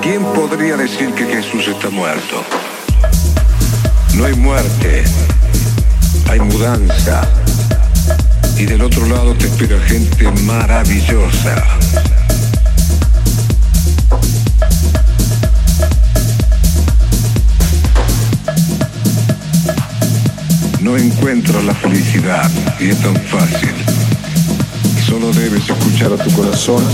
¿Quién podría decir que Jesús está muerto? No hay muerte, hay mudanza. Y del otro lado te espera gente maravillosa. No encuentro la felicidad y es tan fácil. Solo debes escuchar a tu corazón.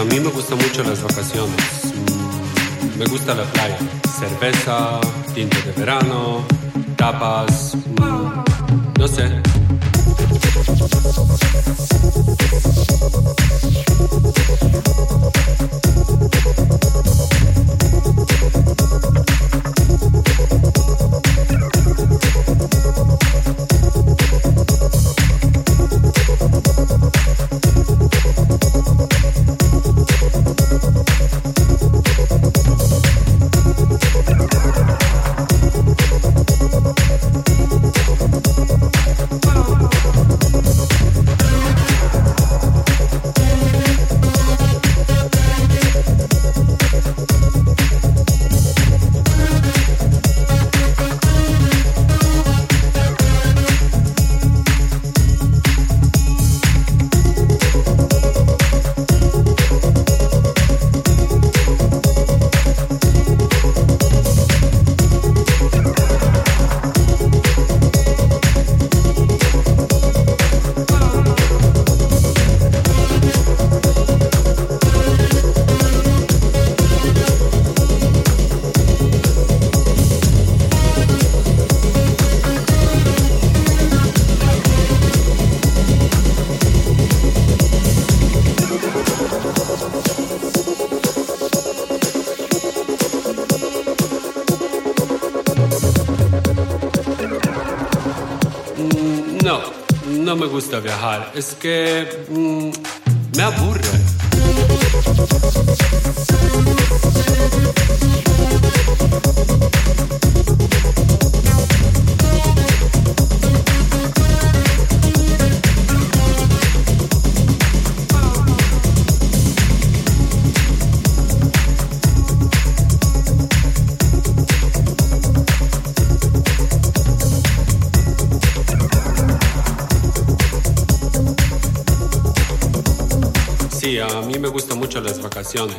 A mí me gustan mucho las vacaciones. Me gusta la playa. Cerveza, tinto de verano, tapas. No sé. Gusta viajar, es que mmm, me aburre. me mucho las vacaciones.